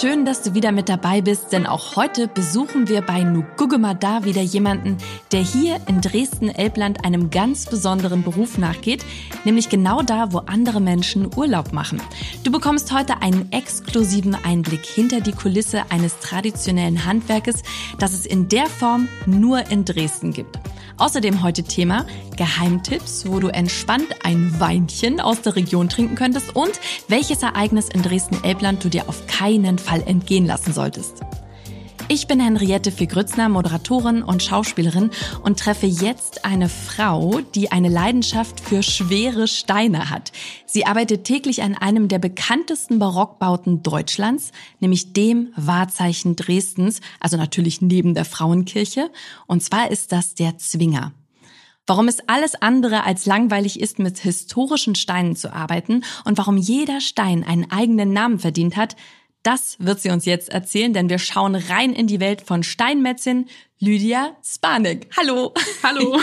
Schön, dass du wieder mit dabei bist, denn auch heute besuchen wir bei Nuguggemada wieder jemanden, der hier in Dresden-Elbland einem ganz besonderen Beruf nachgeht, nämlich genau da, wo andere Menschen Urlaub machen. Du bekommst heute einen exklusiven Einblick hinter die Kulisse eines traditionellen Handwerkes, das es in der Form nur in Dresden gibt. Außerdem heute Thema Geheimtipps, wo du entspannt ein Weinchen aus der Region trinken könntest und welches Ereignis in Dresden-Elbland du dir auf keinen Fall entgehen lassen solltest. Ich bin Henriette Figrützner, Moderatorin und Schauspielerin und treffe jetzt eine Frau, die eine Leidenschaft für schwere Steine hat. Sie arbeitet täglich an einem der bekanntesten Barockbauten Deutschlands, nämlich dem Wahrzeichen Dresdens, also natürlich neben der Frauenkirche. Und zwar ist das der Zwinger. Warum es alles andere als langweilig ist, mit historischen Steinen zu arbeiten und warum jeder Stein einen eigenen Namen verdient hat, das wird sie uns jetzt erzählen, denn wir schauen rein in die Welt von Steinmetzin Lydia Spanek. Hallo. Hallo.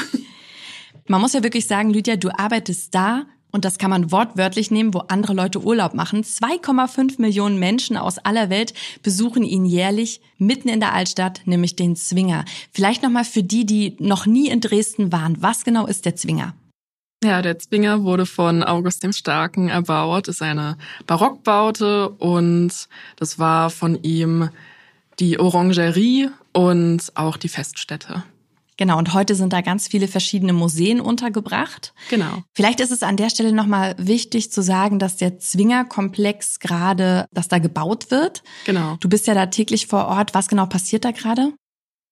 Man muss ja wirklich sagen, Lydia, du arbeitest da, und das kann man wortwörtlich nehmen, wo andere Leute Urlaub machen. 2,5 Millionen Menschen aus aller Welt besuchen ihn jährlich mitten in der Altstadt, nämlich den Zwinger. Vielleicht nochmal für die, die noch nie in Dresden waren. Was genau ist der Zwinger? Ja, der Zwinger wurde von August dem Starken erbaut, ist eine Barockbaute und das war von ihm die Orangerie und auch die Feststätte. Genau, und heute sind da ganz viele verschiedene Museen untergebracht. Genau. Vielleicht ist es an der Stelle nochmal wichtig zu sagen, dass der Zwingerkomplex gerade, dass da gebaut wird. Genau. Du bist ja da täglich vor Ort. Was genau passiert da gerade?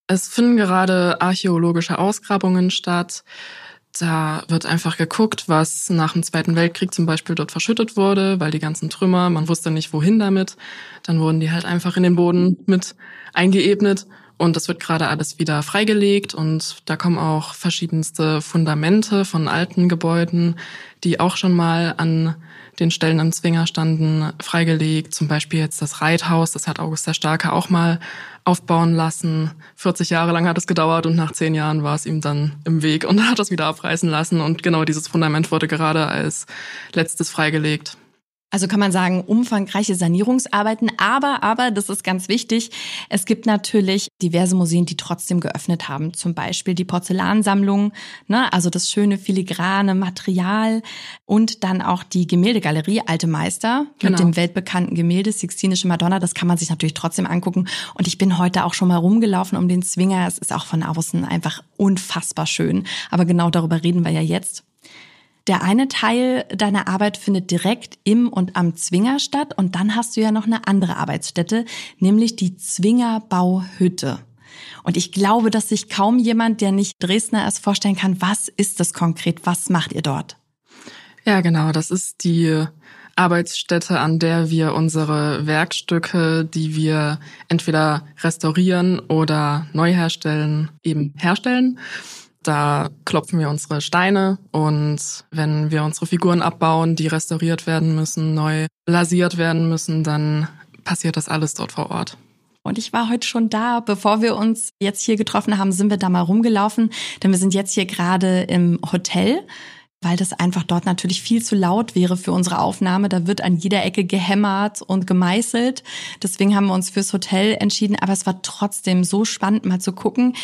Es finden gerade archäologische Ausgrabungen statt. Da wird einfach geguckt, was nach dem Zweiten Weltkrieg zum Beispiel dort verschüttet wurde, weil die ganzen Trümmer, man wusste nicht wohin damit. Dann wurden die halt einfach in den Boden mit eingeebnet und das wird gerade alles wieder freigelegt und da kommen auch verschiedenste Fundamente von alten Gebäuden, die auch schon mal an den Stellen am Zwinger standen, freigelegt. Zum Beispiel jetzt das Reithaus, das hat August der Starke auch mal aufbauen lassen. 40 Jahre lang hat es gedauert und nach zehn Jahren war es ihm dann im Weg und hat das wieder abreißen lassen. Und genau dieses Fundament wurde gerade als letztes freigelegt. Also kann man sagen, umfangreiche Sanierungsarbeiten. Aber, aber, das ist ganz wichtig, es gibt natürlich diverse Museen, die trotzdem geöffnet haben. Zum Beispiel die Porzellansammlung, ne, also das schöne filigrane Material und dann auch die Gemäldegalerie Alte Meister genau. mit dem weltbekannten Gemälde Sixtinische Madonna. Das kann man sich natürlich trotzdem angucken. Und ich bin heute auch schon mal rumgelaufen um den Zwinger. Es ist auch von außen einfach unfassbar schön. Aber genau darüber reden wir ja jetzt. Der eine Teil deiner Arbeit findet direkt im und am Zwinger statt und dann hast du ja noch eine andere Arbeitsstätte, nämlich die Zwingerbauhütte. Und ich glaube, dass sich kaum jemand, der nicht Dresdner ist, vorstellen kann, was ist das konkret? Was macht ihr dort? Ja, genau. Das ist die Arbeitsstätte, an der wir unsere Werkstücke, die wir entweder restaurieren oder neu herstellen, eben herstellen. Da klopfen wir unsere Steine und wenn wir unsere Figuren abbauen, die restauriert werden müssen, neu lasiert werden müssen, dann passiert das alles dort vor Ort. Und ich war heute schon da. Bevor wir uns jetzt hier getroffen haben, sind wir da mal rumgelaufen, denn wir sind jetzt hier gerade im Hotel weil das einfach dort natürlich viel zu laut wäre für unsere Aufnahme. Da wird an jeder Ecke gehämmert und gemeißelt. Deswegen haben wir uns fürs Hotel entschieden. Aber es war trotzdem so spannend, mal zu gucken.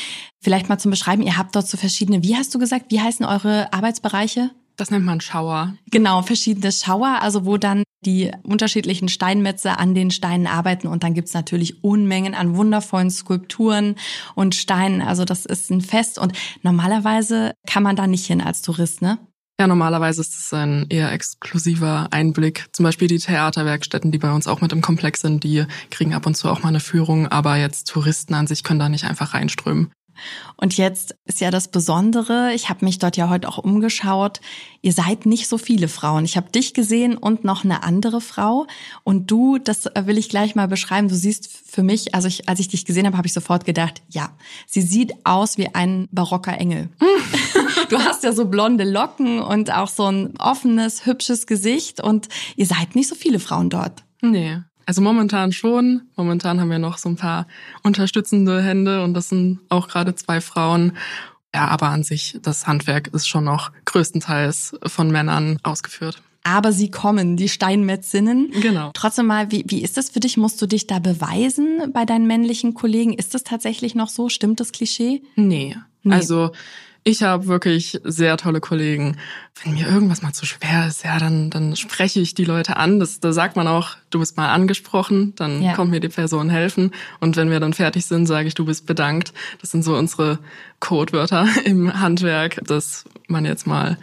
Vielleicht mal zum Beschreiben. Ihr habt dort so verschiedene, wie hast du gesagt, wie heißen eure Arbeitsbereiche? Das nennt man Schauer. Genau, verschiedene Schauer, also wo dann die unterschiedlichen Steinmetze an den Steinen arbeiten und dann gibt's natürlich Unmengen an wundervollen Skulpturen und Steinen. Also das ist ein Fest und normalerweise kann man da nicht hin als Tourist, ne? Ja, normalerweise ist es ein eher exklusiver Einblick. Zum Beispiel die Theaterwerkstätten, die bei uns auch mit im Komplex sind, die kriegen ab und zu auch mal eine Führung, aber jetzt Touristen an sich können da nicht einfach reinströmen. Und jetzt ist ja das Besondere, ich habe mich dort ja heute auch umgeschaut, ihr seid nicht so viele Frauen. Ich habe dich gesehen und noch eine andere Frau. Und du, das will ich gleich mal beschreiben, du siehst für mich, also ich, als ich dich gesehen habe, habe ich sofort gedacht, ja, sie sieht aus wie ein barocker Engel. du hast ja so blonde Locken und auch so ein offenes, hübsches Gesicht und ihr seid nicht so viele Frauen dort. Nee, also momentan schon. Momentan haben wir noch so ein paar unterstützende Hände und das sind auch gerade zwei Frauen. Ja, aber an sich, das Handwerk ist schon noch größtenteils von Männern ausgeführt. aber sie kommen, die Steinmetzinnen. Genau. Trotzdem mal, wie, wie ist das für dich? Musst du dich da beweisen bei deinen männlichen Kollegen? Ist das tatsächlich noch so? Stimmt das Klischee? Nee. nee. Also ich habe wirklich sehr tolle Kollegen. Wenn mir irgendwas mal zu schwer ist, ja, dann, dann spreche ich die Leute an. Das, da sagt man auch, du bist mal angesprochen, dann ja. kommt mir die Person helfen. Und wenn wir dann fertig sind, sage ich, du bist bedankt. Das sind so unsere Codewörter im Handwerk, dass man jetzt mal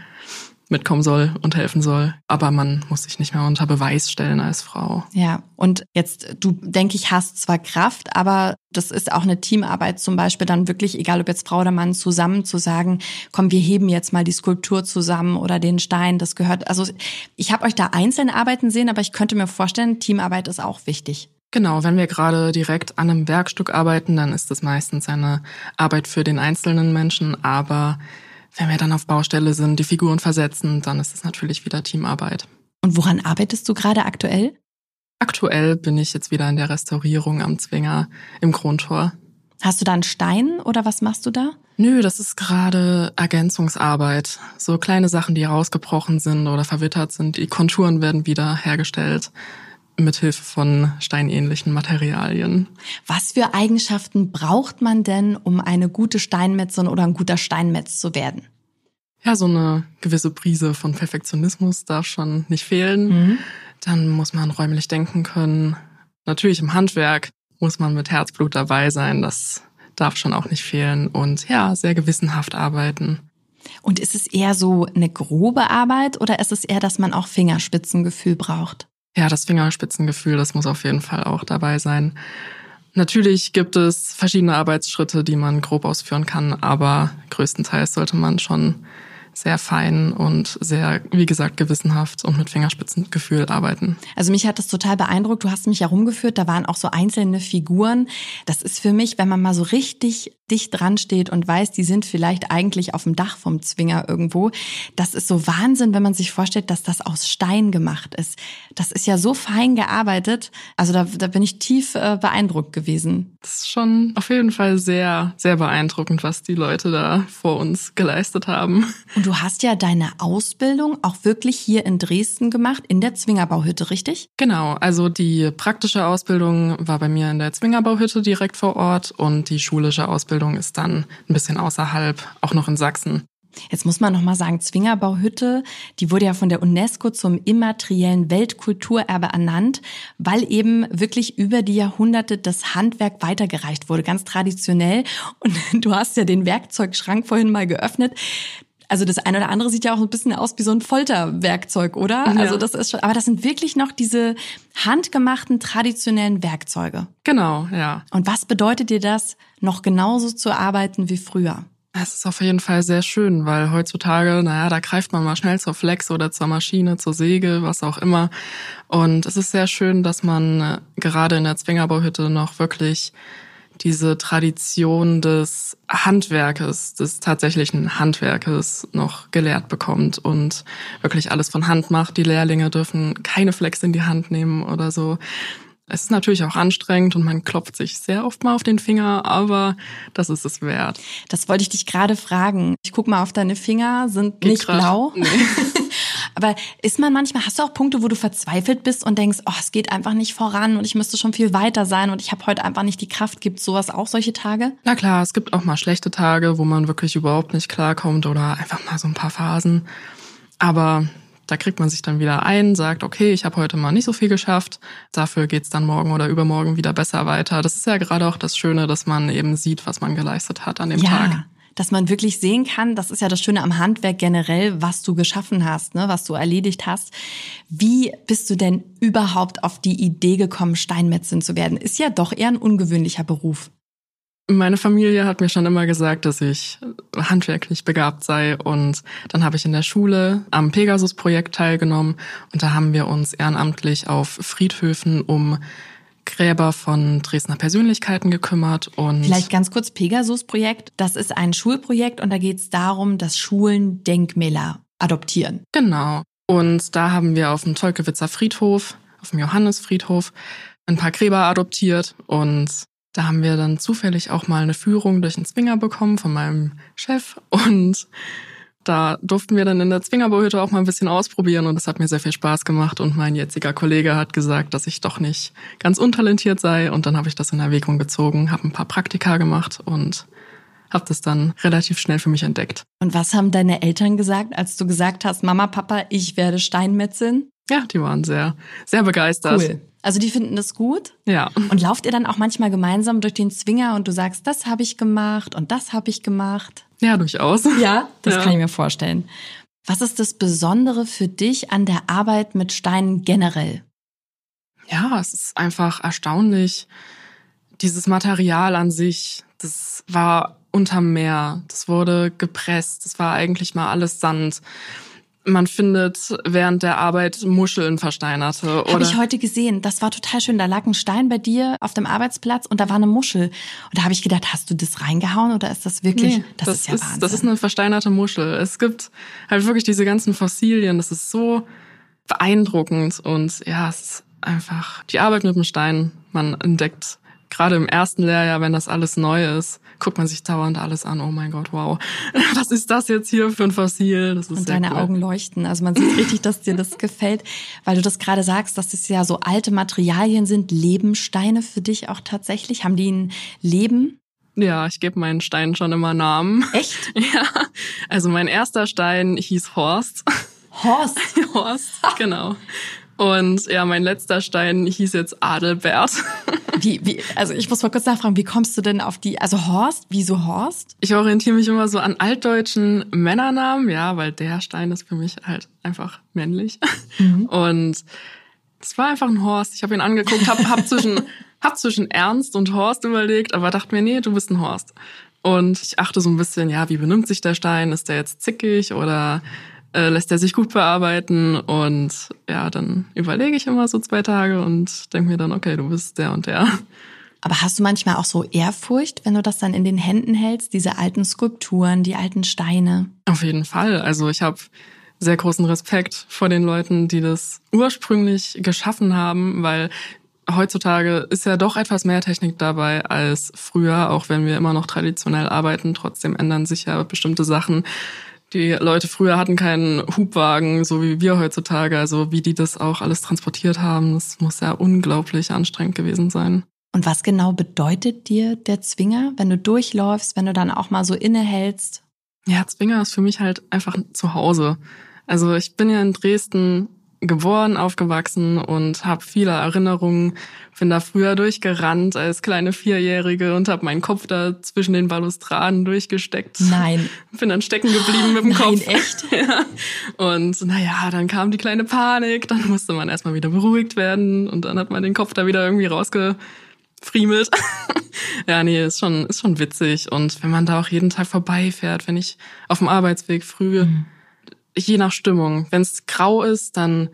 mitkommen soll und helfen soll. Aber man muss sich nicht mehr unter Beweis stellen als Frau. Ja, und jetzt, du denke ich, hast zwar Kraft, aber das ist auch eine Teamarbeit zum Beispiel dann wirklich, egal ob jetzt Frau oder Mann, zusammen zu sagen, komm, wir heben jetzt mal die Skulptur zusammen oder den Stein, das gehört, also ich habe euch da einzeln arbeiten sehen, aber ich könnte mir vorstellen, Teamarbeit ist auch wichtig. Genau, wenn wir gerade direkt an einem Werkstück arbeiten, dann ist das meistens eine Arbeit für den einzelnen Menschen, aber wenn wir dann auf Baustelle sind, die Figuren versetzen, dann ist es natürlich wieder Teamarbeit. Und woran arbeitest du gerade aktuell? Aktuell bin ich jetzt wieder in der Restaurierung am Zwinger im Krontor. Hast du da einen Stein oder was machst du da? Nö, das ist gerade Ergänzungsarbeit. So kleine Sachen, die rausgebrochen sind oder verwittert sind. Die Konturen werden wieder hergestellt mithilfe von steinähnlichen Materialien. Was für Eigenschaften braucht man denn, um eine gute Steinmetzin oder ein guter Steinmetz zu werden? Ja, so eine gewisse Prise von Perfektionismus darf schon nicht fehlen. Mhm. Dann muss man räumlich denken können. Natürlich im Handwerk muss man mit Herzblut dabei sein. Das darf schon auch nicht fehlen. Und ja, sehr gewissenhaft arbeiten. Und ist es eher so eine grobe Arbeit oder ist es eher, dass man auch Fingerspitzengefühl braucht? Ja, das Fingerspitzengefühl, das muss auf jeden Fall auch dabei sein. Natürlich gibt es verschiedene Arbeitsschritte, die man grob ausführen kann, aber größtenteils sollte man schon sehr fein und sehr, wie gesagt, gewissenhaft und mit Fingerspitzengefühl arbeiten. Also mich hat das total beeindruckt. Du hast mich herumgeführt, da waren auch so einzelne Figuren. Das ist für mich, wenn man mal so richtig dicht dran steht und weiß, die sind vielleicht eigentlich auf dem Dach vom Zwinger irgendwo. Das ist so Wahnsinn, wenn man sich vorstellt, dass das aus Stein gemacht ist. Das ist ja so fein gearbeitet. Also da, da bin ich tief äh, beeindruckt gewesen. Das ist schon auf jeden Fall sehr, sehr beeindruckend, was die Leute da vor uns geleistet haben. Und du hast ja deine Ausbildung auch wirklich hier in Dresden gemacht, in der Zwingerbauhütte, richtig? Genau, also die praktische Ausbildung war bei mir in der Zwingerbauhütte direkt vor Ort und die schulische Ausbildung Ausbildung ist dann ein bisschen außerhalb, auch noch in Sachsen. Jetzt muss man noch mal sagen, Zwingerbauhütte, die wurde ja von der UNESCO zum immateriellen Weltkulturerbe ernannt, weil eben wirklich über die Jahrhunderte das Handwerk weitergereicht wurde, ganz traditionell. Und du hast ja den Werkzeugschrank vorhin mal geöffnet. Also das eine oder andere sieht ja auch ein bisschen aus wie so ein Folterwerkzeug, oder? Ja. Also das ist schon, aber das sind wirklich noch diese handgemachten traditionellen Werkzeuge. Genau, ja. Und was bedeutet dir das, noch genauso zu arbeiten wie früher? Es ist auf jeden Fall sehr schön, weil heutzutage, naja, da greift man mal schnell zur Flex oder zur Maschine, zur Säge, was auch immer. Und es ist sehr schön, dass man äh, gerade in der Zwingerbauhütte noch wirklich diese Tradition des Handwerkes, des tatsächlichen Handwerkes noch gelehrt bekommt und wirklich alles von Hand macht. Die Lehrlinge dürfen keine Flex in die Hand nehmen oder so. Es ist natürlich auch anstrengend und man klopft sich sehr oft mal auf den Finger, aber das ist es wert. Das wollte ich dich gerade fragen. Ich guck mal auf deine Finger, sind Geht nicht grad, blau. Nee. aber ist man manchmal, hast du auch Punkte, wo du verzweifelt bist und denkst, oh, es geht einfach nicht voran und ich müsste schon viel weiter sein und ich habe heute einfach nicht die Kraft. Gibt sowas auch solche Tage? Na klar, es gibt auch mal schlechte Tage, wo man wirklich überhaupt nicht klarkommt oder einfach mal so ein paar Phasen. Aber da kriegt man sich dann wieder ein, sagt, okay, ich habe heute mal nicht so viel geschafft, dafür geht's dann morgen oder übermorgen wieder besser weiter. Das ist ja gerade auch das Schöne, dass man eben sieht, was man geleistet hat an dem ja. Tag dass man wirklich sehen kann, das ist ja das Schöne am Handwerk generell, was du geschaffen hast, ne, was du erledigt hast. Wie bist du denn überhaupt auf die Idee gekommen, Steinmetzin zu werden? Ist ja doch eher ein ungewöhnlicher Beruf. Meine Familie hat mir schon immer gesagt, dass ich handwerklich begabt sei und dann habe ich in der Schule am Pegasus-Projekt teilgenommen und da haben wir uns ehrenamtlich auf Friedhöfen um Gräber von Dresdner Persönlichkeiten gekümmert und vielleicht ganz kurz Pegasus-Projekt. Das ist ein Schulprojekt und da geht es darum, dass Schulen Denkmäler adoptieren. Genau. Und da haben wir auf dem Tolkewitzer Friedhof, auf dem Johannesfriedhof, ein paar Gräber adoptiert und da haben wir dann zufällig auch mal eine Führung durch den Zwinger bekommen von meinem Chef und Da durften wir dann in der Zwingerbohütte auch mal ein bisschen ausprobieren und es hat mir sehr viel Spaß gemacht und mein jetziger Kollege hat gesagt, dass ich doch nicht ganz untalentiert sei und dann habe ich das in Erwägung gezogen, habe ein paar Praktika gemacht und habe das dann relativ schnell für mich entdeckt. Und was haben deine Eltern gesagt, als du gesagt hast, Mama, Papa, ich werde Steinmetzin? Ja, die waren sehr, sehr begeistert. Cool. Also die finden das gut? Ja. Und lauft ihr dann auch manchmal gemeinsam durch den Zwinger und du sagst, das habe ich gemacht und das habe ich gemacht? Ja, durchaus. Ja, das Ja. kann ich mir vorstellen. Was ist das Besondere für dich an der Arbeit mit Steinen generell? Ja, es ist einfach erstaunlich. Dieses Material an sich, das war unterm Meer. Das wurde gepresst. Das war eigentlich mal alles Sand. Man findet während der Arbeit Muscheln versteinerte. Habe ich heute gesehen. Das war total schön. Da lag ein Stein bei dir auf dem Arbeitsplatz und da war eine Muschel. Und da habe ich gedacht, hast du das reingehauen oder ist das wirklich? Nee, das, ist ja Wahnsinn. Das ist eine versteinerte Muschel. Es gibt halt wirklich diese ganzen Fossilien. Das ist so beeindruckend und ja, es ist einfach die Arbeit mit dem Stein. Man entdeckt gerade im ersten Lehrjahr, wenn das alles neu ist, guckt man sich dauernd alles an. Oh mein Gott, wow, was ist das jetzt hier für ein Fossil? Das ist und deine cool. Augen leuchten. Also man sieht richtig, dass dir das gefällt, weil du das gerade sagst, dass das ja so alte Materialien sind. Leben Steine für dich auch tatsächlich? Haben die ein Leben? Ja, ich gebe meinen Steinen schon immer Namen. Echt? Ja, also mein erster Stein hieß Horst. Horst. Horst, genau. Und ja, mein letzter Stein hieß jetzt Adelbert. Wie, wie, also ich muss mal kurz nachfragen, wie kommst du denn auf die, also Horst, wieso Horst? Ich orientiere mich immer so an altdeutschen Männernamen, ja, weil der Stein ist für mich halt einfach männlich. Und es war einfach ein Horst. Ich habe ihn angeguckt, hab, hab zwischen hab zwischen Ernst und Horst überlegt, aber dachte mir, nee, du bist ein Horst. Und ich achte so ein bisschen, ja, wie benimmt sich der Stein? Ist der jetzt zickig oder äh, lässt er sich gut bearbeiten? Und ja, dann überlege ich immer so zwei Tage und denke mir dann, okay, du bist der und der. Aber hast du manchmal auch so Ehrfurcht, wenn du das dann in den Händen hältst, diese alten Skulpturen, die alten Steine? Auf jeden Fall. Also ich habe sehr großen Respekt vor den Leuten, die das ursprünglich geschaffen haben, weil heutzutage ist ja doch etwas mehr Technik dabei als früher, auch wenn wir immer noch traditionell arbeiten. Trotzdem ändern sich ja bestimmte Sachen. Die Leute früher hatten keinen Hubwagen, so wie wir heutzutage. Also wie die das auch alles transportiert haben, das muss ja unglaublich anstrengend gewesen sein. Und was genau bedeutet dir der Zwinger, wenn du durchläufst, wenn du dann auch mal so innehältst? Ja, Zwinger ist für mich halt einfach zu Hause. Also ich bin ja in Dresden geboren, aufgewachsen und habe viele Erinnerungen. Bin da früher durchgerannt als kleine Vierjährige und habe meinen Kopf da zwischen den Balustraden durchgesteckt. Nein. Bin dann stecken geblieben mit dem Nein, Kopf. echt? Ja. Und naja, dann kam die kleine Panik, dann musste man erstmal wieder beruhigt werden und dann hat man den Kopf da wieder irgendwie rausgefriemelt. ja, nee, ist schon, ist schon witzig. Und wenn man da auch jeden Tag vorbeifährt, wenn ich auf dem Arbeitsweg früh, je nach Stimmung, wenn es grau ist, dann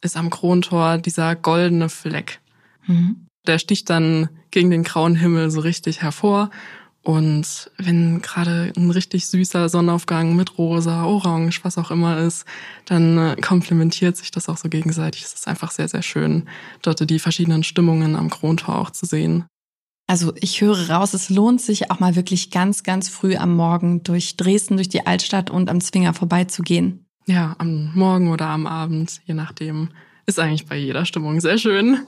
ist am Krontor dieser goldene Fleck. Mhm. Der sticht dann gegen den grauen Himmel so richtig hervor. Und wenn gerade ein richtig süßer Sonnenaufgang mit rosa, orange, was auch immer ist, dann äh, komplementiert sich das auch so gegenseitig. Es ist einfach sehr, sehr schön, dort die verschiedenen Stimmungen am Krontor auch zu sehen. Also ich höre raus, es lohnt sich auch mal wirklich ganz, ganz früh am Morgen durch Dresden, durch die Altstadt und am Zwinger vorbeizugehen. Ja, am Morgen oder am Abend, je nachdem, ist eigentlich bei jeder Stimmung sehr schön.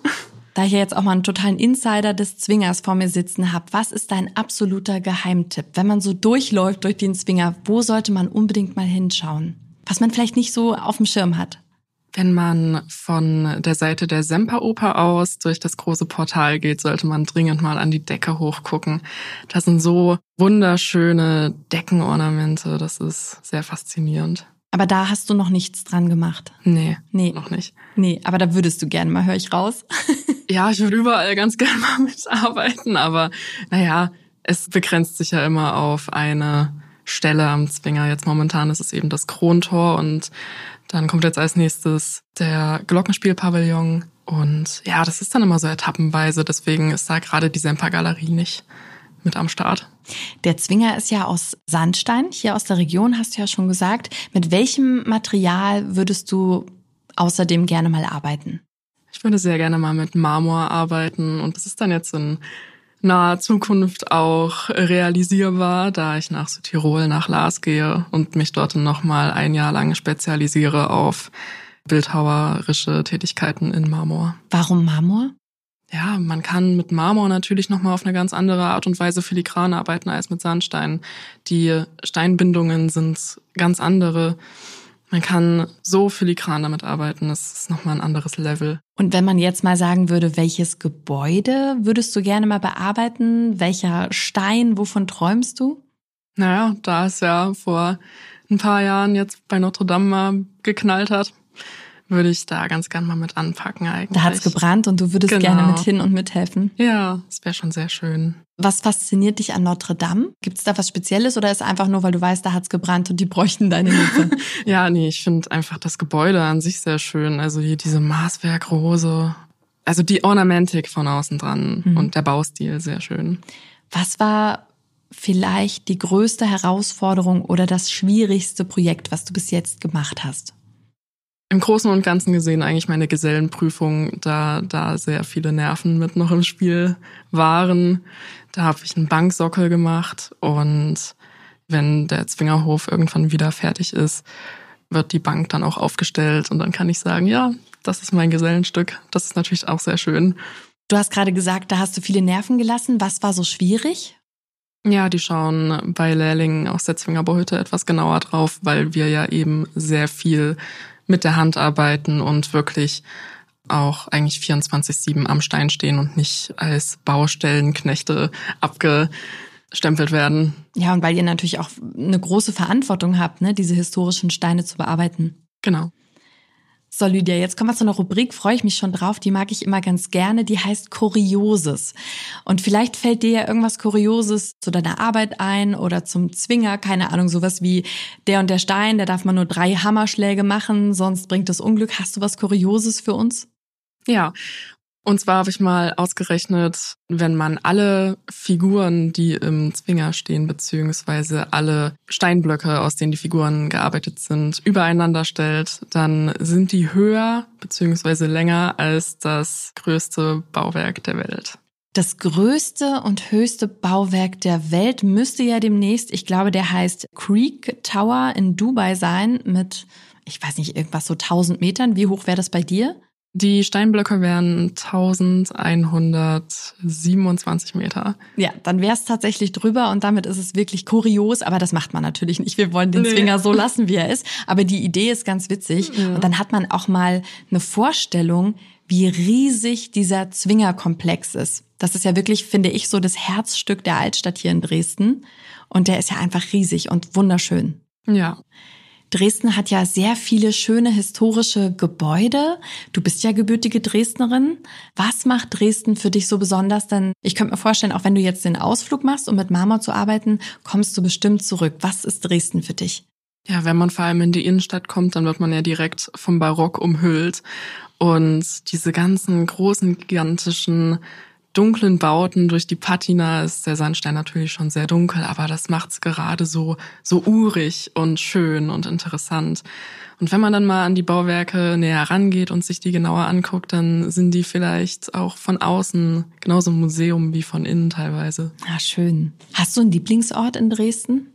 Da ich ja jetzt auch mal einen totalen Insider des Zwingers vor mir sitzen habe, was ist dein absoluter Geheimtipp? Wenn man so durchläuft durch den Zwinger, wo sollte man unbedingt mal hinschauen? Was man vielleicht nicht so auf dem Schirm hat. Wenn man von der Seite der Semperoper aus durch das große Portal geht, sollte man dringend mal an die Decke hochgucken. Das sind so wunderschöne Deckenornamente. Das ist sehr faszinierend. Aber da hast du noch nichts dran gemacht. Nee, Nee. noch nicht. Nee, aber da würdest du gerne mal, höre ich raus. Ja, ich würde überall ganz gerne mal mitarbeiten, aber naja, es begrenzt sich ja immer auf eine Stelle am Zwinger. Jetzt momentan ist es eben das Krontor und dann kommt jetzt als nächstes der Glockenspielpavillon. Und ja, das ist dann immer so etappenweise, deswegen ist da gerade die Semper-Galerie nicht mit am Start. Der Zwinger ist ja aus Sandstein, hier aus der Region, hast du ja schon gesagt. Mit welchem Material würdest du außerdem gerne mal arbeiten? Ich würde sehr gerne mal mit Marmor arbeiten und das ist dann jetzt ein naher Zukunft auch realisierbar, da ich nach Südtirol, nach Lars gehe und mich dort nochmal ein Jahr lang spezialisiere auf bildhauerische Tätigkeiten in Marmor. Warum Marmor? Ja, man kann mit Marmor natürlich nochmal auf eine ganz andere Art und Weise filigran arbeiten als mit Sandstein. Die Steinbindungen sind ganz andere. Man kann so filigran damit arbeiten, das ist nochmal ein anderes Level. Und wenn man jetzt mal sagen würde, welches Gebäude würdest du gerne mal bearbeiten? Welcher Stein? Wovon träumst du? Naja, da es ja vor ein paar Jahren jetzt bei Notre Dame mal geknallt hat, würde ich da ganz gern mal mit anpacken eigentlich. Da hat's gebrannt und du würdest Genau. gerne mit hin und mithelfen. Ja, das wäre schon sehr schön. Was fasziniert dich an Notre Dame? Gibt es da was Spezielles oder ist einfach nur, weil du weißt, da hat's gebrannt und die bräuchten deine Hilfe? Ja, nee, ich finde einfach das Gebäude an sich sehr schön. Also hier diese Maßwerkrose. Also die Ornamentik von außen dran Mhm. und der Baustil sehr schön. was war vielleicht die größte Herausforderung oder das schwierigste Projekt, was du bis jetzt gemacht hast? Im Großen und Ganzen gesehen eigentlich meine Gesellenprüfung, da da sehr viele Nerven mit noch im Spiel waren. Da habe ich einen Banksockel gemacht und wenn der Zwingerhof irgendwann wieder fertig ist, wird die Bank dann auch aufgestellt und dann kann ich sagen, ja, das ist mein Gesellenstück. Das ist natürlich auch sehr schön. Du hast gerade gesagt, da hast du viele Nerven gelassen. Was war so schwierig? Ja, die schauen bei Lehrlingen aus der Zwingerbohütte etwas genauer drauf, weil wir ja eben sehr viel mit der Hand arbeiten und wirklich auch eigentlich 24-7 am Stein stehen und nicht als Baustellenknechte abgestempelt werden. Ja, und weil ihr natürlich auch eine große Verantwortung habt, ne, diese historischen Steine zu bearbeiten. Genau. So, Lydia, jetzt kommen wir zu einer Rubrik, freue ich mich schon drauf, die mag ich immer ganz gerne, die heißt Kurioses. Und vielleicht fällt dir ja irgendwas Kurioses zu deiner Arbeit ein oder zum Zwinger, keine Ahnung, sowas wie der und der Stein, da darf man nur drei Hammerschläge machen, sonst bringt das Unglück. Hast du was Kurioses für uns? Ja. Und zwar habe ich mal ausgerechnet, wenn man alle Figuren, die im Zwinger stehen, beziehungsweise alle Steinblöcke, aus denen die Figuren gearbeitet sind, übereinander stellt, dann sind die höher beziehungsweise länger als das größte Bauwerk der Welt. Das größte und höchste Bauwerk der Welt müsste ja demnächst, ich glaube, der heißt Creek Tower in Dubai sein mit, ich weiß nicht, irgendwas so 1000 Metern. Wie hoch wäre das bei dir? Die Steinblöcke wären 1127 Meter. Ja, dann wäre es tatsächlich drüber und damit ist es wirklich kurios, aber das macht man natürlich nicht. Wir wollen den Nee. Zwinger so lassen, wie er ist. Aber die Idee ist ganz witzig. Ja. Und dann hat man auch mal eine Vorstellung, wie riesig dieser Zwingerkomplex ist. Das ist ja wirklich, finde ich, so das Herzstück der Altstadt hier in Dresden. Und der ist ja einfach riesig und wunderschön. Ja. Dresden hat ja sehr viele schöne historische Gebäude. Du bist ja gebürtige Dresdnerin. Was macht Dresden für dich so besonders? Denn ich könnte mir vorstellen, auch wenn du jetzt den Ausflug machst, um mit Marmor zu arbeiten, kommst du bestimmt zurück. Was ist Dresden für dich? Ja, wenn man vor allem in die Innenstadt kommt, dann wird man ja direkt vom Barock umhüllt. Und diese ganzen großen, gigantischen, dunklen Bauten durch die Patina ist der Sandstein natürlich schon sehr dunkel, aber das macht's gerade so, so urig und schön und interessant. Und wenn man dann mal an die Bauwerke näher rangeht und sich die genauer anguckt, dann sind die vielleicht auch von außen genauso ein Museum wie von innen teilweise. Ah, schön. Hast du einen Lieblingsort in Dresden?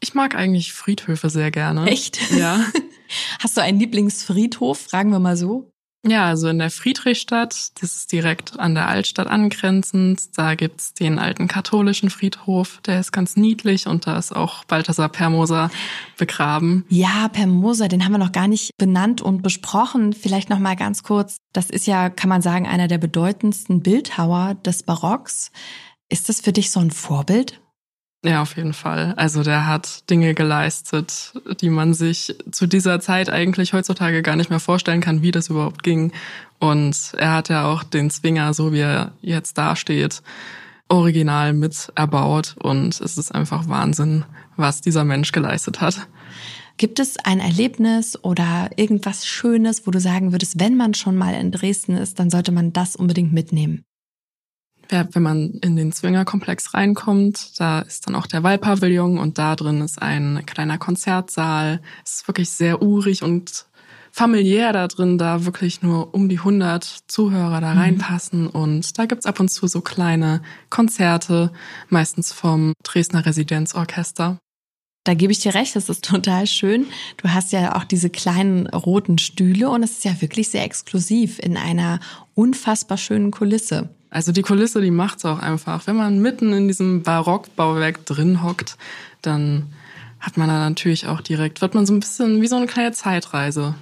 Ich mag eigentlich Friedhöfe sehr gerne. Echt? Ja. Hast du einen Lieblingsfriedhof? Fragen wir mal so. Ja, also in der Friedrichstadt, das ist direkt an der Altstadt angrenzend. Da gibt's den alten katholischen Friedhof, der ist ganz niedlich und da ist auch Balthasar Permoser begraben. Ja, Per Moser, den haben wir noch gar nicht benannt und besprochen. Vielleicht noch mal ganz kurz. Das ist ja, kann man sagen, einer der bedeutendsten Bildhauer des Barocks. Ist das für dich so ein Vorbild? Ja, auf jeden Fall. Also der hat Dinge geleistet, die man sich zu dieser Zeit eigentlich heutzutage gar nicht mehr vorstellen kann, wie das überhaupt ging. Und er hat ja auch den Zwinger, so wie er jetzt dasteht, original mit erbaut. Und es ist einfach Wahnsinn, was dieser Mensch geleistet hat. Gibt es ein Erlebnis oder irgendwas Schönes, wo du sagen würdest, wenn man schon mal in Dresden ist, dann sollte man das unbedingt mitnehmen? Ja, wenn man in den Zwingerkomplex reinkommt, da ist dann auch der Wallpavillon und da drin ist ein kleiner Konzertsaal. Es ist wirklich sehr urig und familiär da drin, da wirklich nur um die 100 Zuhörer da reinpassen. Mhm. Und da gibt's ab und zu so kleine Konzerte, meistens vom Dresdner Residenzorchester. Da gebe ich dir recht, das ist total schön. Du hast ja auch diese kleinen roten Stühle und es ist ja wirklich sehr exklusiv in einer unfassbar schönen Kulisse. Also die Kulisse, die macht's auch einfach. Wenn man mitten in diesem Barockbauwerk drin hockt, dann hat man da natürlich auch direkt, wird man so ein bisschen wie so eine kleine Zeitreise.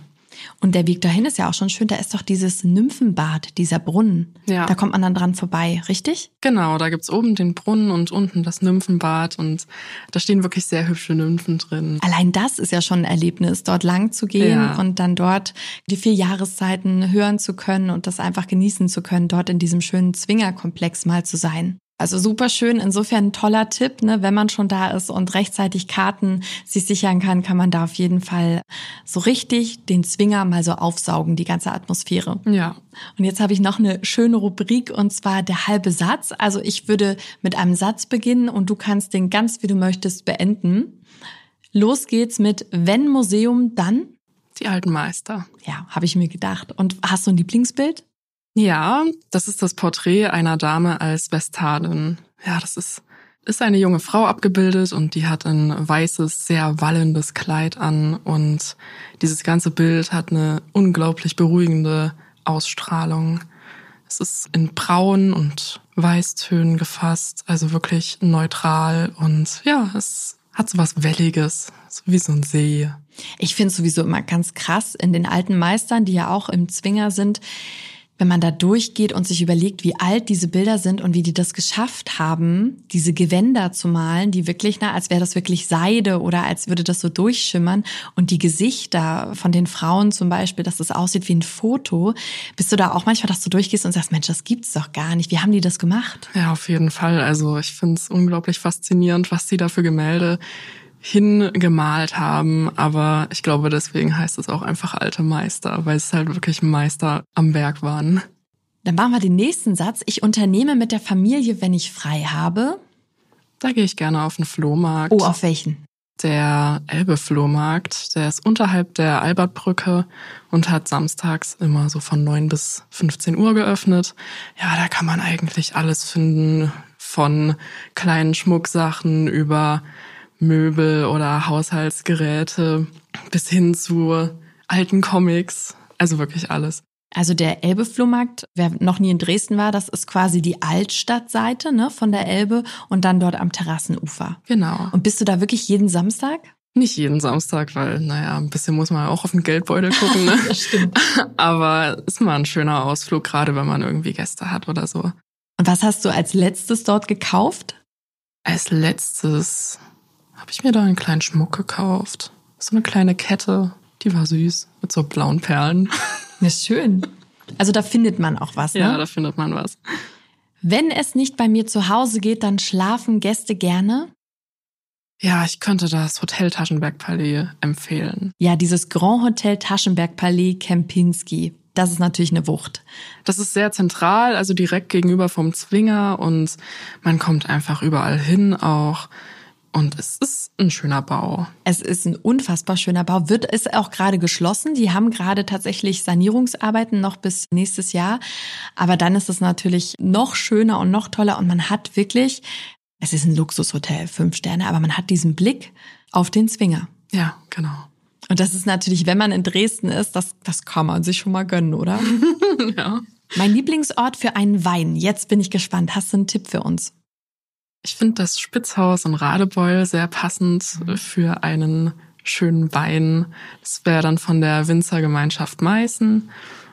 Und der Weg dahin ist ja auch schon schön. Da ist doch dieses Nymphenbad, dieser Brunnen. Ja. Da kommt man dann dran vorbei, richtig? Genau, da gibt's oben den Brunnen und unten das Nymphenbad und da stehen wirklich sehr hübsche Nymphen drin. Allein das ist ja schon ein Erlebnis, dort lang zu gehen ja. und dann dort die vier Jahreszeiten hören zu können und das einfach genießen zu können, dort in diesem schönen Zwingerkomplex mal zu sein. Also super schön, insofern ein toller Tipp, ne, wenn man schon da ist und rechtzeitig Karten sich sichern kann, kann man da auf jeden Fall so richtig den Zwinger mal so aufsaugen, die ganze Atmosphäre. Ja. Und jetzt habe ich noch eine schöne Rubrik und zwar der halbe Satz. Also ich würde mit einem Satz beginnen und du kannst den ganz wie du möchtest beenden. Los geht's mit wenn Museum, dann die alten Meister. Ja, habe ich mir gedacht. Und hast du ein Lieblingsbild? Ja, das ist das Porträt einer Dame als Vestadin. Ja, das ist, ist eine junge Frau abgebildet und die hat ein weißes, sehr wallendes Kleid an und dieses ganze Bild hat eine unglaublich beruhigende Ausstrahlung. Es ist in Braun und Weißtönen gefasst, also wirklich neutral und ja, es hat so was Welliges, so wie so ein See. Ich finde sowieso immer ganz krass in den alten Meistern, die ja auch im Zwinger sind, wenn man da durchgeht und sich überlegt, wie alt diese Bilder sind und wie die das geschafft haben, diese Gewänder zu malen, die wirklich, na, als wäre das wirklich Seide oder als würde das so durchschimmern und die Gesichter von den Frauen zum Beispiel, dass das aussieht wie ein Foto, bist du da auch manchmal, dass du durchgehst und sagst, Mensch, das gibt's doch gar nicht. Wie haben die das gemacht? Ja, auf jeden Fall. Also ich finde es unglaublich faszinierend, was die da für Gemälde hingemalt haben, aber ich glaube, deswegen heißt es auch einfach alte Meister, weil es halt wirklich Meister am Werk waren. Dann machen wir den nächsten Satz. Ich unternehme mit der Familie, wenn ich frei habe. Da gehe ich gerne auf den Flohmarkt. Oh, auf welchen? Der Elbe-Flohmarkt, der ist unterhalb der Albertbrücke und hat samstags immer so von 9 bis 15 Uhr geöffnet. Ja, da kann man eigentlich alles finden, von kleinen Schmucksachen über Möbel oder Haushaltsgeräte bis hin zu alten Comics. Also wirklich alles. Also der Elbe-Flohmarkt, wer noch nie in Dresden war, das ist quasi die Altstadtseite ne, von der Elbe und dann dort am Terrassenufer. Genau. Und bist du da wirklich jeden Samstag? Nicht jeden Samstag, weil, naja, ein bisschen muss man auch auf den Geldbeutel gucken. Ne? das stimmt. Aber ist mal ein schöner Ausflug, gerade wenn man irgendwie Gäste hat oder so. Und was hast du als letztes dort gekauft? Als letztes habe ich mir da einen kleinen Schmuck gekauft. So eine kleine Kette, die war süß, mit so blauen Perlen. Ja, schön. Also da findet man auch was, ne? Ja, da findet man was. Wenn es nicht bei mir zu Hause geht, dann schlafen Gäste gerne? Ja, ich könnte das Hotel Taschenberg Palais empfehlen. Ja, dieses Grand Hotel Taschenberg Palais Kempinski. Das ist natürlich eine Wucht. Das ist sehr zentral, also direkt gegenüber vom Zwinger und man kommt einfach überall hin auch. Und es ist ein schöner Bau. Es ist ein unfassbar schöner Bau. Wird es auch gerade geschlossen. Die haben gerade tatsächlich Sanierungsarbeiten noch bis nächstes Jahr. Aber dann ist es natürlich noch schöner und noch toller. Und man hat wirklich, es ist ein Luxushotel, fünf Sterne, aber man hat diesen Blick auf den Zwinger. Ja, genau. Und das ist natürlich, wenn man in Dresden ist, das, das kann man sich schon mal gönnen, oder? ja. Mein Lieblingsort für einen Wein. Jetzt bin ich gespannt. Hast du einen Tipp für uns? Ich finde das Spitzhaus in Radebeul sehr passend mhm. für einen schönen Wein. Das wäre dann von der Winzergemeinschaft Meißen.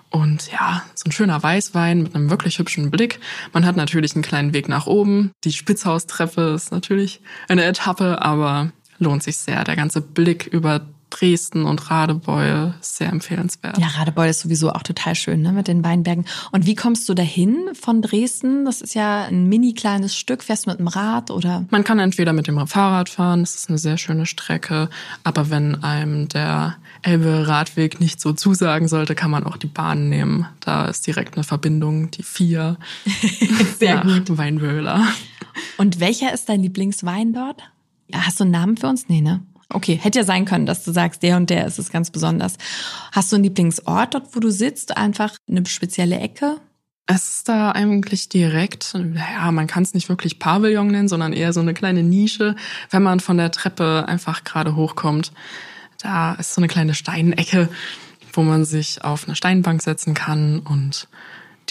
Und ja, so ein schöner Weißwein mit einem wirklich hübschen Blick. Man hat natürlich einen kleinen Weg nach oben. Die Spitzhaustreppe ist natürlich eine Etappe, aber lohnt sich sehr. Der ganze Blick über Dresden und Radebeul sehr empfehlenswert. Ja, Radebeul ist sowieso auch total schön, ne, mit den Weinbergen. Und wie kommst du dahin von Dresden? Das ist ja ein mini kleines Stück. Fährst du mit dem Rad oder? Man kann entweder mit dem Fahrrad fahren, das ist eine sehr schöne Strecke. Aber wenn einem der Elbe-Radweg nicht so zusagen sollte, kann man auch die Bahn nehmen. Da ist direkt eine Verbindung, die vier. sehr gut. Weinwöhler. Und welcher ist dein Lieblingswein dort? Hast du einen Namen für uns? Nee, ne? Okay, hätte ja sein können, dass du sagst, der und der ist es ganz besonders. Hast du einen Lieblingsort dort, wo du sitzt? Einfach eine spezielle Ecke? Es ist da eigentlich direkt, ja, man kann es nicht wirklich Pavillon nennen, sondern eher so eine kleine Nische, wenn man von der Treppe einfach gerade hochkommt. Da ist so eine kleine Steinecke, wo man sich auf eine Steinbank setzen kann und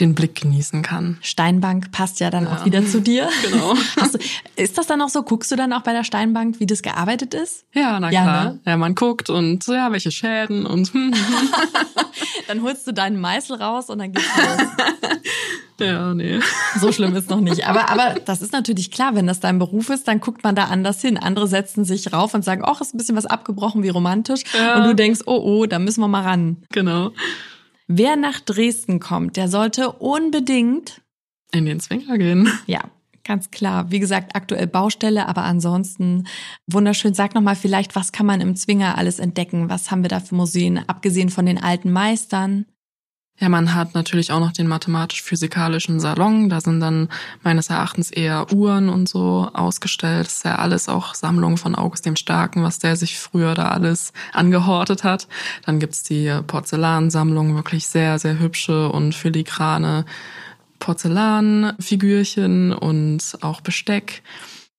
den Blick genießen kann. Steinbank passt ja dann ja. auch wieder zu dir. Genau. Du, ist das dann auch so? Guckst du dann auch bei der Steinbank, wie das gearbeitet ist? Ja, na ja, klar. Ne? Ja, man guckt und ja, welche Schäden und. dann holst du deinen Meißel raus und dann geht's los. Ja, nee. So schlimm ist noch nicht. Aber, aber das ist natürlich klar, wenn das dein Beruf ist, dann guckt man da anders hin. Andere setzen sich rauf und sagen, ach, ist ein bisschen was abgebrochen, wie romantisch. Ja. Und du denkst, oh, oh, da müssen wir mal ran. Genau. Wer nach Dresden kommt, der sollte unbedingt in den Zwinger gehen. Ja, ganz klar. Wie gesagt, aktuell Baustelle, aber ansonsten wunderschön. Sag nochmal vielleicht, was kann man im Zwinger alles entdecken? Was haben wir da für Museen, abgesehen von den alten Meistern? Ja, man hat natürlich auch noch den mathematisch-physikalischen Salon. Da sind dann meines Erachtens eher Uhren und so ausgestellt. Das ist ja alles auch Sammlung von August dem Starken, was der sich früher da alles angehortet hat. Dann gibt's die Porzellansammlung, wirklich sehr, sehr hübsche und filigrane Porzellanfigürchen und auch Besteck.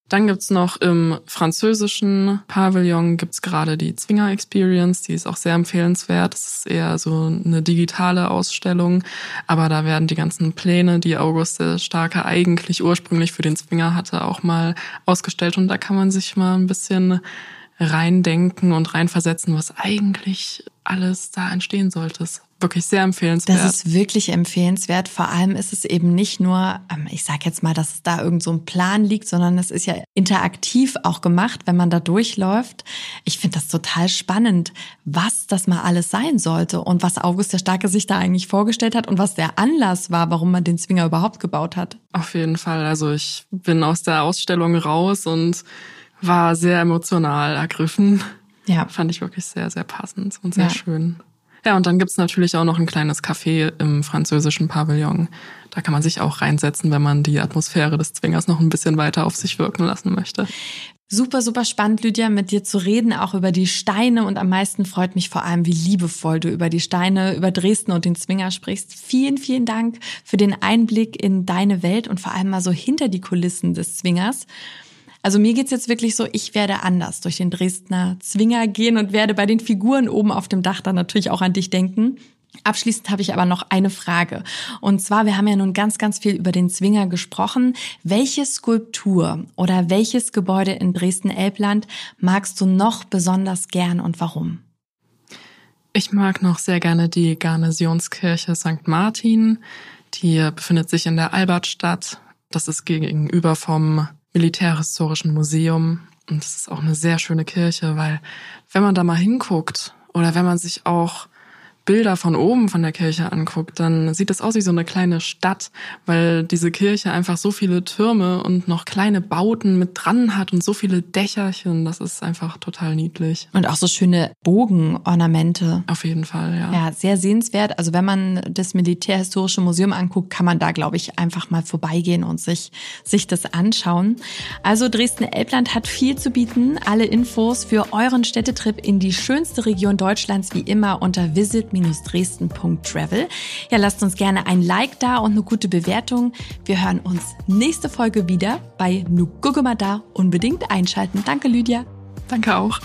Dann gibt's noch im französischen Pavillon gibt's gerade die Zwinger Experience, die ist auch sehr empfehlenswert. Das ist eher so eine digitale Ausstellung, aber da werden die ganzen Pläne, die August der Starke eigentlich ursprünglich für den Zwinger hatte, auch mal ausgestellt und da kann man sich mal ein bisschen reindenken und reinversetzen, was eigentlich alles da entstehen sollte wirklich sehr empfehlenswert. Das ist wirklich empfehlenswert. Vor allem ist es eben nicht nur, ähm, ich sage jetzt mal, dass es da irgend so ein Plan liegt, sondern es ist ja interaktiv auch gemacht, wenn man da durchläuft. Ich finde das total spannend, was das mal alles sein sollte und was August der Starke sich da eigentlich vorgestellt hat und was der Anlass war, warum man den Zwinger überhaupt gebaut hat. Auf jeden Fall. Also ich bin aus der Ausstellung raus und war sehr emotional ergriffen. Ja. Fand ich wirklich sehr, sehr passend und sehr ja. schön. Ja, und dann gibt's natürlich auch noch ein kleines Café im französischen Pavillon. Da kann man sich auch reinsetzen, wenn man die Atmosphäre des Zwingers noch ein bisschen weiter auf sich wirken lassen möchte. Super, super spannend, Lydia, mit dir zu reden, auch über die Steine. Und am meisten freut mich vor allem, wie liebevoll du über die Steine, über Dresden und den Zwinger sprichst. Vielen, vielen Dank für den Einblick in deine Welt und vor allem mal so hinter die Kulissen des Zwingers. Also mir geht's jetzt wirklich so, ich werde anders durch den Dresdner Zwinger gehen und werde bei den Figuren oben auf dem Dach dann natürlich auch an dich denken. Abschließend habe ich aber noch eine Frage. Und zwar, wir haben ja nun ganz, ganz viel über den Zwinger gesprochen. Welche Skulptur oder welches Gebäude in Dresden-Elbland magst du noch besonders gern und warum? Ich mag noch sehr gerne die Garnisionskirche St. Martin. Die befindet sich in der Albertstadt. Das ist gegenüber vom Militärhistorischen Museum. Und es ist auch eine sehr schöne Kirche, weil wenn man da mal hinguckt oder wenn man sich auch Bilder von oben von der Kirche anguckt, dann sieht es aus wie so eine kleine Stadt, weil diese Kirche einfach so viele Türme und noch kleine Bauten mit dran hat und so viele Dächerchen. Das ist einfach total niedlich. Und auch so schöne Bogenornamente. Auf jeden Fall, ja. Ja, sehr sehenswert. Also wenn man das Militärhistorische Museum anguckt, kann man da, glaube ich, einfach mal vorbeigehen und sich, sich das anschauen. Also Dresden-Elbland hat viel zu bieten. Alle Infos für euren Städtetrip in die schönste Region Deutschlands wie immer unter visit dresden.travel. Ja, lasst uns gerne ein Like da und eine gute Bewertung. Wir hören uns nächste Folge wieder bei Nugugumada. Unbedingt einschalten. Danke, Lydia. Danke auch.